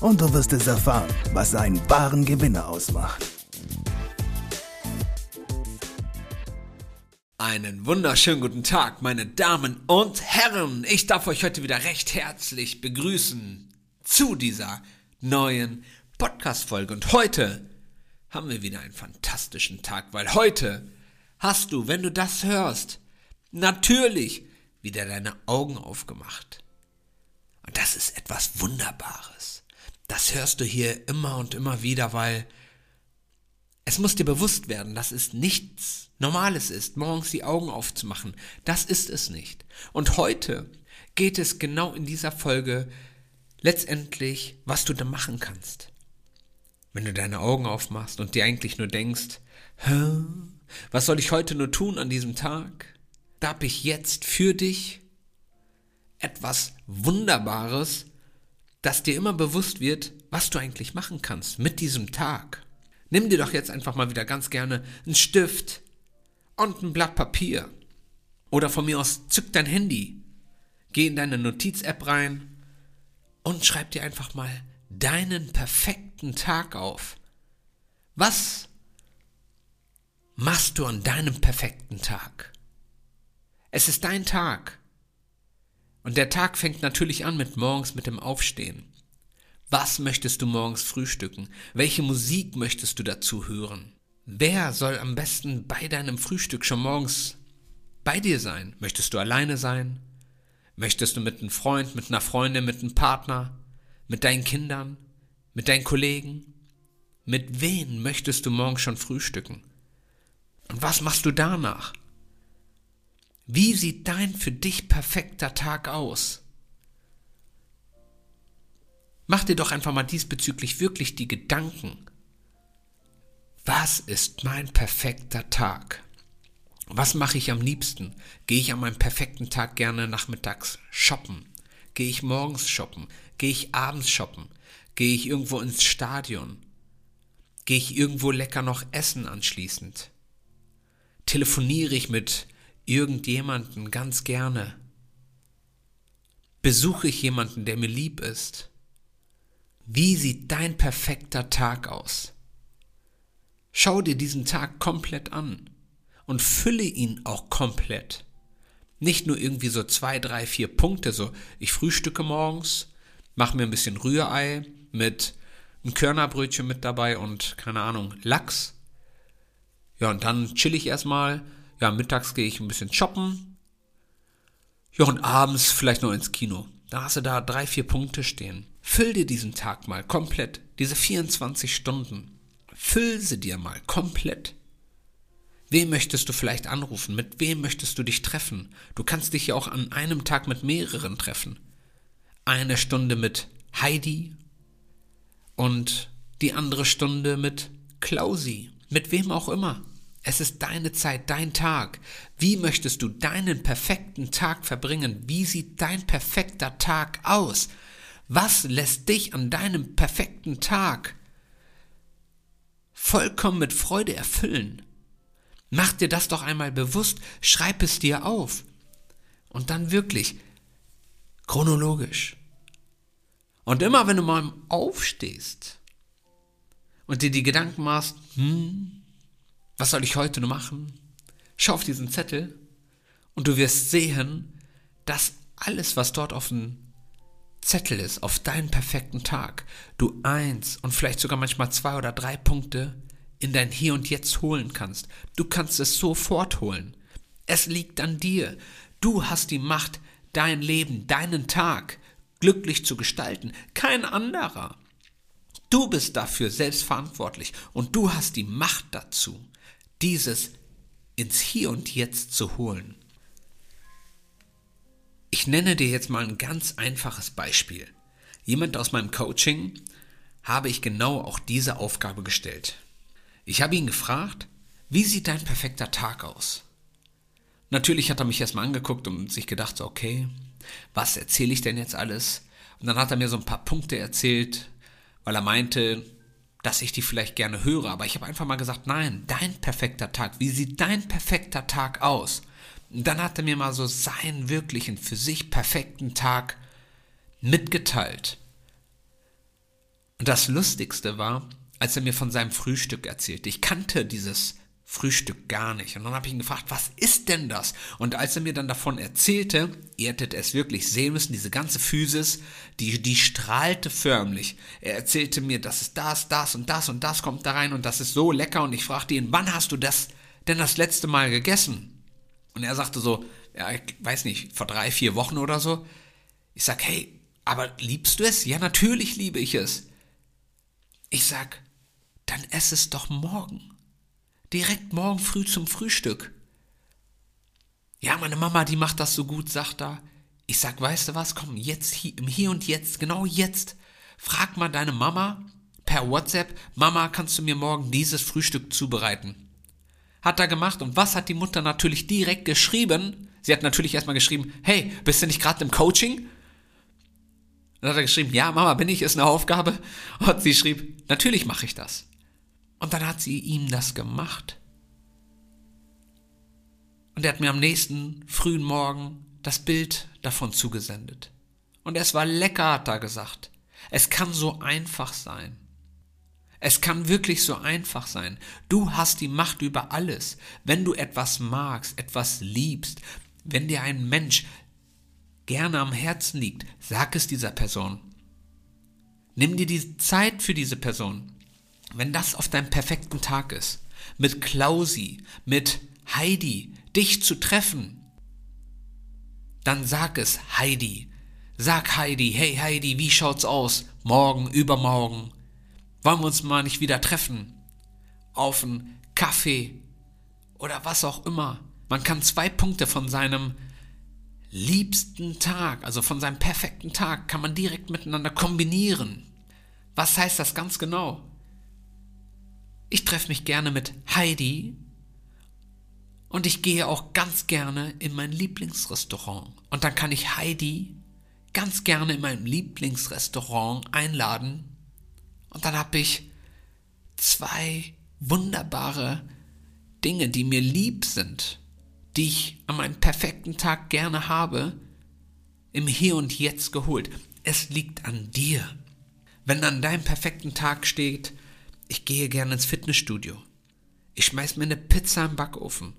und du wirst es erfahren, was einen wahren Gewinner ausmacht. Einen wunderschönen guten Tag, meine Damen und Herren. Ich darf euch heute wieder recht herzlich begrüßen zu dieser neuen Podcast-Folge. Und heute haben wir wieder einen fantastischen Tag, weil heute hast du, wenn du das hörst, natürlich wieder deine Augen aufgemacht. Und das ist etwas Wunderbares. Das hörst du hier immer und immer wieder, weil es muss dir bewusst werden, dass es nichts Normales ist, morgens die Augen aufzumachen. Das ist es nicht. Und heute geht es genau in dieser Folge letztendlich, was du da machen kannst. Wenn du deine Augen aufmachst und dir eigentlich nur denkst, Hä? was soll ich heute nur tun an diesem Tag? Da habe ich jetzt für dich etwas Wunderbares, dass dir immer bewusst wird, was du eigentlich machen kannst mit diesem Tag. Nimm dir doch jetzt einfach mal wieder ganz gerne einen Stift und ein Blatt Papier. Oder von mir aus zück dein Handy, geh in deine Notiz-App rein und schreib dir einfach mal deinen perfekten Tag auf. Was machst du an deinem perfekten Tag? Es ist dein Tag. Und der Tag fängt natürlich an mit morgens mit dem Aufstehen. Was möchtest du morgens frühstücken? Welche Musik möchtest du dazu hören? Wer soll am besten bei deinem Frühstück schon morgens bei dir sein? Möchtest du alleine sein? Möchtest du mit einem Freund, mit einer Freundin, mit einem Partner, mit deinen Kindern, mit deinen Kollegen? Mit wem möchtest du morgens schon frühstücken? Und was machst du danach? Wie sieht dein für dich perfekter Tag aus? Mach dir doch einfach mal diesbezüglich wirklich die Gedanken. Was ist mein perfekter Tag? Was mache ich am liebsten? Gehe ich an meinem perfekten Tag gerne nachmittags shoppen? Gehe ich morgens shoppen? Gehe ich abends shoppen? Gehe ich irgendwo ins Stadion? Gehe ich irgendwo lecker noch essen anschließend? Telefoniere ich mit irgendjemanden ganz gerne? Besuche ich jemanden, der mir lieb ist? Wie sieht dein perfekter Tag aus? Schau dir diesen Tag komplett an und fülle ihn auch komplett. Nicht nur irgendwie so zwei, drei, vier Punkte, so ich frühstücke morgens, mache mir ein bisschen Rührei mit einem Körnerbrötchen mit dabei und keine Ahnung, Lachs. Ja, und dann chill ich erstmal, ja, mittags gehe ich ein bisschen shoppen. Ja, und abends vielleicht noch ins Kino. Da hast du da drei, vier Punkte stehen. Füll dir diesen Tag mal komplett, diese 24 Stunden. Füll sie dir mal komplett. Wem möchtest du vielleicht anrufen? Mit wem möchtest du dich treffen? Du kannst dich ja auch an einem Tag mit mehreren treffen. Eine Stunde mit Heidi und die andere Stunde mit Klausi. Mit wem auch immer. Es ist deine Zeit, dein Tag. Wie möchtest du deinen perfekten Tag verbringen? Wie sieht dein perfekter Tag aus? Was lässt dich an deinem perfekten Tag vollkommen mit Freude erfüllen? Mach dir das doch einmal bewusst, schreib es dir auf. Und dann wirklich chronologisch. Und immer wenn du mal aufstehst und dir die Gedanken machst, hm, was soll ich heute nur machen? Schau auf diesen Zettel und du wirst sehen, dass alles, was dort auf dem Zettel ist, auf deinen perfekten Tag, du eins und vielleicht sogar manchmal zwei oder drei Punkte in dein Hier und Jetzt holen kannst. Du kannst es sofort holen. Es liegt an dir. Du hast die Macht, dein Leben, deinen Tag glücklich zu gestalten. Kein anderer. Du bist dafür selbst verantwortlich und du hast die Macht dazu dieses ins Hier und Jetzt zu holen. Ich nenne dir jetzt mal ein ganz einfaches Beispiel. Jemand aus meinem Coaching habe ich genau auch diese Aufgabe gestellt. Ich habe ihn gefragt, wie sieht dein perfekter Tag aus? Natürlich hat er mich erstmal angeguckt und sich gedacht, so, okay, was erzähle ich denn jetzt alles? Und dann hat er mir so ein paar Punkte erzählt, weil er meinte, dass ich die vielleicht gerne höre. Aber ich habe einfach mal gesagt, nein, dein perfekter Tag, wie sieht dein perfekter Tag aus? Und dann hat er mir mal so seinen wirklichen, für sich perfekten Tag mitgeteilt. Und das Lustigste war, als er mir von seinem Frühstück erzählte. Ich kannte dieses Frühstück gar nicht. Und dann habe ich ihn gefragt, was ist denn das? Und als er mir dann davon erzählte, ihr hättet es wirklich sehen müssen, diese ganze Physis, die, die strahlte förmlich. Er erzählte mir, das ist das, das und das und das kommt da rein und das ist so lecker. Und ich fragte ihn, wann hast du das denn das letzte Mal gegessen? Und er sagte so, ja, ich weiß nicht, vor drei, vier Wochen oder so. Ich sag, hey, aber liebst du es? Ja, natürlich liebe ich es. Ich sag, dann ess es doch morgen. Direkt morgen früh zum Frühstück. Ja, meine Mama, die macht das so gut, sagt er. Ich sag, weißt du was, komm, jetzt, hier, Hier und Jetzt, genau jetzt, frag mal deine Mama per WhatsApp, Mama, kannst du mir morgen dieses Frühstück zubereiten? Hat er gemacht und was hat die Mutter natürlich direkt geschrieben? Sie hat natürlich erstmal geschrieben, hey, bist du nicht gerade im Coaching? Dann hat er geschrieben, ja, Mama, bin ich, ist eine Aufgabe. Und sie schrieb, natürlich mache ich das. Und dann hat sie ihm das gemacht. Und er hat mir am nächsten frühen Morgen das Bild davon zugesendet. Und es war lecker, hat er gesagt. Es kann so einfach sein. Es kann wirklich so einfach sein. Du hast die Macht über alles. Wenn du etwas magst, etwas liebst, wenn dir ein Mensch gerne am Herzen liegt, sag es dieser Person. Nimm dir die Zeit für diese Person. Wenn das auf deinem perfekten Tag ist, mit Klausi, mit Heidi, dich zu treffen, dann sag es Heidi. Sag Heidi, hey Heidi, wie schaut's aus? Morgen, übermorgen. Wollen wir uns mal nicht wieder treffen? Auf einen Kaffee oder was auch immer. Man kann zwei Punkte von seinem liebsten Tag, also von seinem perfekten Tag, kann man direkt miteinander kombinieren. Was heißt das ganz genau? Ich treffe mich gerne mit Heidi und ich gehe auch ganz gerne in mein Lieblingsrestaurant. Und dann kann ich Heidi ganz gerne in meinem Lieblingsrestaurant einladen. Und dann habe ich zwei wunderbare Dinge, die mir lieb sind, die ich an meinem perfekten Tag gerne habe, im Hier und Jetzt geholt. Es liegt an dir. Wenn an deinem perfekten Tag steht, ich gehe gerne ins Fitnessstudio. Ich schmeiß mir eine Pizza im Backofen.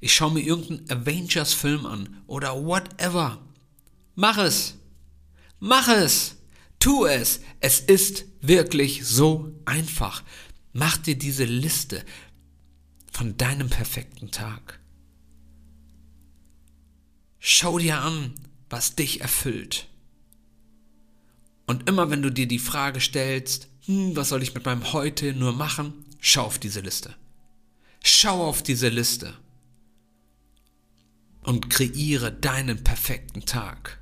Ich schaue mir irgendeinen Avengers-Film an oder whatever. Mach es! Mach es! Tu es! Es ist wirklich so einfach. Mach dir diese Liste von deinem perfekten Tag. Schau dir an, was dich erfüllt. Und immer wenn du dir die Frage stellst, hm, was soll ich mit meinem Heute nur machen? Schau auf diese Liste. Schau auf diese Liste und kreiere deinen perfekten Tag.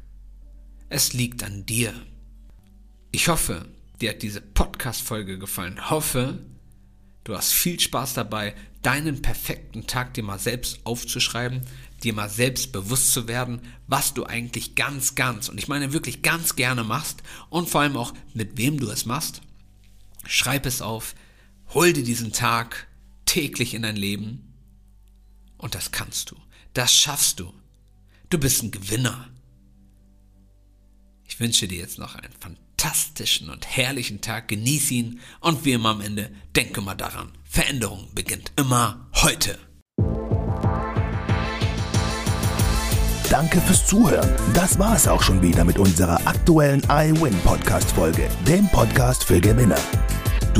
Es liegt an dir. Ich hoffe, dir hat diese Podcast-Folge gefallen. Hoffe, du hast viel Spaß dabei, deinen perfekten Tag dir mal selbst aufzuschreiben, dir mal selbst bewusst zu werden, was du eigentlich ganz, ganz, und ich meine wirklich ganz gerne machst und vor allem auch mit wem du es machst Schreib es auf, hol dir diesen Tag täglich in dein Leben und das kannst du. Das schaffst du. Du bist ein Gewinner. Ich wünsche dir jetzt noch einen fantastischen und herrlichen Tag. Genieß ihn und wie immer am Ende, denke mal daran. Veränderung beginnt immer heute. Danke fürs Zuhören. Das war es auch schon wieder mit unserer aktuellen iWin Podcast Folge, dem Podcast für Gewinner.